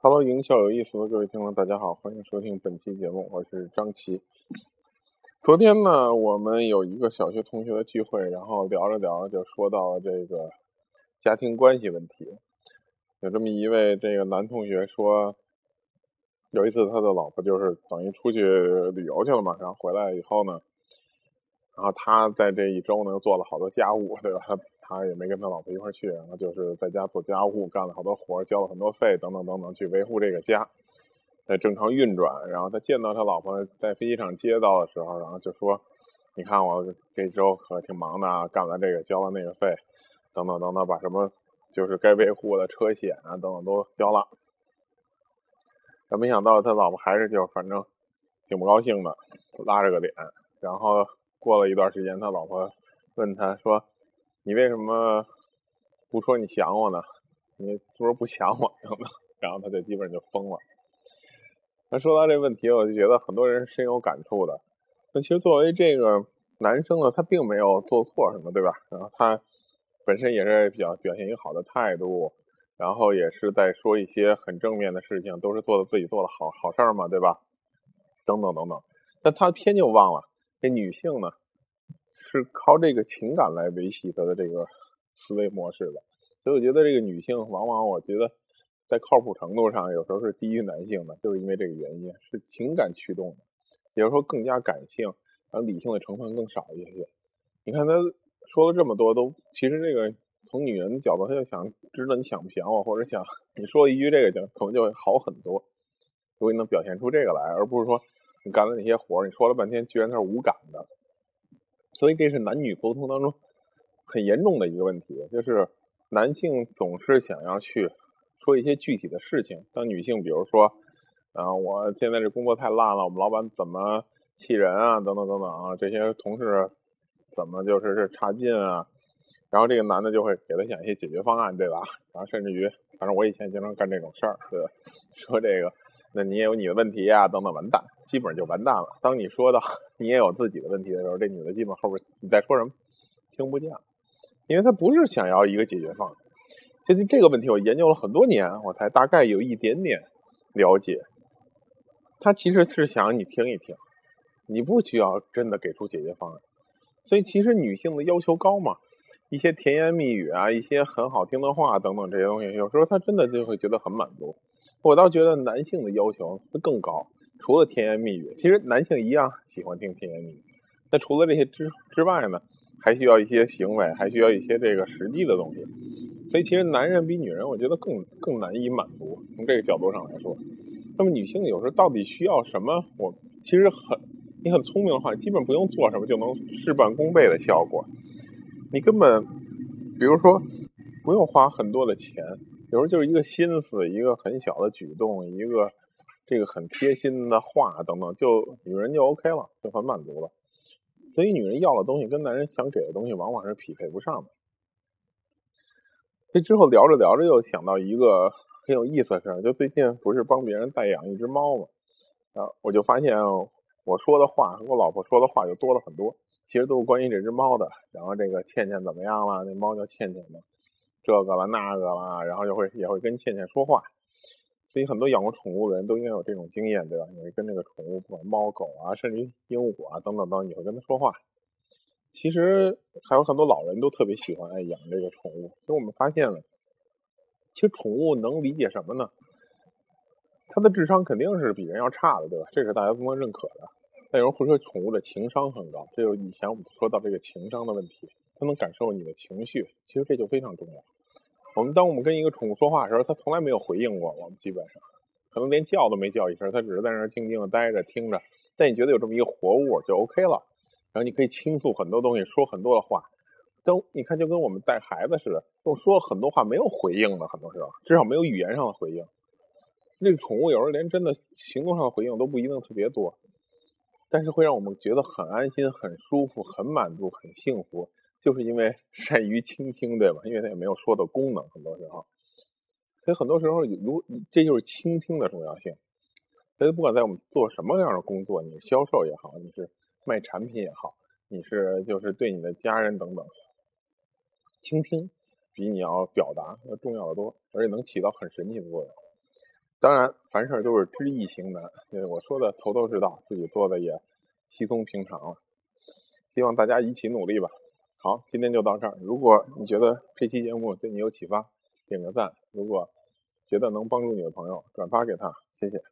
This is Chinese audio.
Hello，营销有意思的各位听众，大家好，欢迎收听本期节目，我是张琪。昨天呢，我们有一个小学同学的聚会，然后聊着聊着就说到了这个家庭关系问题。有这么一位这个男同学说，有一次他的老婆就是等于出去旅游去了嘛，然后回来以后呢，然后他在这一周呢又做了好多家务，对吧？他也没跟他老婆一块去，然后就是在家做家务，干了好多活，交了很多费，等等等等，去维护这个家在正常运转。然后他见到他老婆在飞机场接到的时候，然后就说：“你看我这周可挺忙的，干完这个交了那个费，等等等等，把什么就是该维护的车险啊等等都交了。”但没想到他老婆还是就反正挺不高兴的，拉着个脸。然后过了一段时间，他老婆问他说。你为什么不说你想我呢？你不是不想我？然后他就基本上就疯了。那说到这问题，我就觉得很多人深有感触的。那其实作为这个男生呢，他并没有做错什么，对吧？然后他本身也是比较表现一个好的态度，然后也是在说一些很正面的事情，都是做的自己做的好好事儿嘛，对吧？等等等等。但他偏就忘了，这女性呢？是靠这个情感来维系他的这个思维模式的，所以我觉得这个女性往往，我觉得在靠谱程度上有时候是低于男性的，就是因为这个原因，是情感驱动的，也就是说更加感性，而理性的成分更少一些。你看他说了这么多，都其实这个从女人的角度，他就想知道你想不想我，或者想你说一句这个就可能就会好很多，如果你能表现出这个来，而不是说你干的那些活你说了半天居然他是无感的。所以这是男女沟通当中很严重的一个问题，就是男性总是想要去说一些具体的事情，当女性比如说，啊，我现在这工作太烂了，我们老板怎么气人啊，等等等等啊，这些同事怎么就是是差劲啊，然后这个男的就会给他想一些解决方案，对吧？然后甚至于，反正我以前经常干这种事儿，对吧？说这个。那你也有你的问题呀，等等，完蛋，基本上就完蛋了。当你说到 你也有自己的问题的时候，这女的基本后边你在说什么听不见，因为她不是想要一个解决方案。其实这个问题，我研究了很多年，我才大概有一点点了解。她其实是想你听一听，你不需要真的给出解决方案。所以其实女性的要求高嘛，一些甜言蜜语啊，一些很好听的话等等这些东西，有时候她真的就会觉得很满足。我倒觉得男性的要求会更高，除了甜言蜜语，其实男性一样喜欢听甜言蜜语。那除了这些之之外呢，还需要一些行为，还需要一些这个实际的东西。所以其实男人比女人，我觉得更更难以满足。从这个角度上来说，那么女性有时候到底需要什么？我其实很，你很聪明的话，基本不用做什么就能事半功倍的效果。你根本，比如说，不用花很多的钱。有时候就是一个心思，一个很小的举动，一个这个很贴心的话等等，就女人就 OK 了，就很满足了。所以女人要的东西跟男人想给的东西往往是匹配不上的。这之后聊着聊着又想到一个很有意思的事儿，就最近不是帮别人代养一只猫嘛，啊，我就发现我说的话和我老婆说的话就多了很多，其实都是关于这只猫的。然后这个倩倩怎么样了？那猫叫倩倩嘛。这个了那个了，然后就会也会跟倩倩说话，所以很多养过宠物的人都应该有这种经验，对吧？你会跟那个宠物，不管猫狗啊，甚至鹦鹉啊等等等，你会跟它说话。其实还有很多老人都特别喜欢爱养这个宠物。所以我们发现了，其实宠物能理解什么呢？它的智商肯定是比人要差的，对吧？这是大家都能认可的。但有人会说宠物的情商很高，这就以前我们说到这个情商的问题，它能感受你的情绪，其实这就非常重要。我们当我们跟一个宠物说话的时候，它从来没有回应过我们，基本上可能连叫都没叫一声，它只是在那儿静静的待着听着。但你觉得有这么一个活物就 OK 了，然后你可以倾诉很多东西，说很多的话。都你看，就跟我们带孩子似的，我说了很多话没有回应的，很多时候至少没有语言上的回应。那个宠物有时候连真的行动上的回应都不一定特别多，但是会让我们觉得很安心、很舒服、很满足、很幸福。就是因为 善于倾听，对吧？因为它也没有说的功能，很多时候，所以很多时候，如这就是倾听的重要性。所以不管在我们做什么样的工作，你是销售也好，你是卖产品也好，你是就是对你的家人等等，倾听比你要表达要重要的多，而且能起到很神奇的作用。当然，凡事都是知易行难，我说的头头是道，自己做的也稀松平常了。希望大家一起努力吧。好，今天就到这儿。如果你觉得这期节目对你有启发，点个赞；如果觉得能帮助你的朋友，转发给他，谢谢。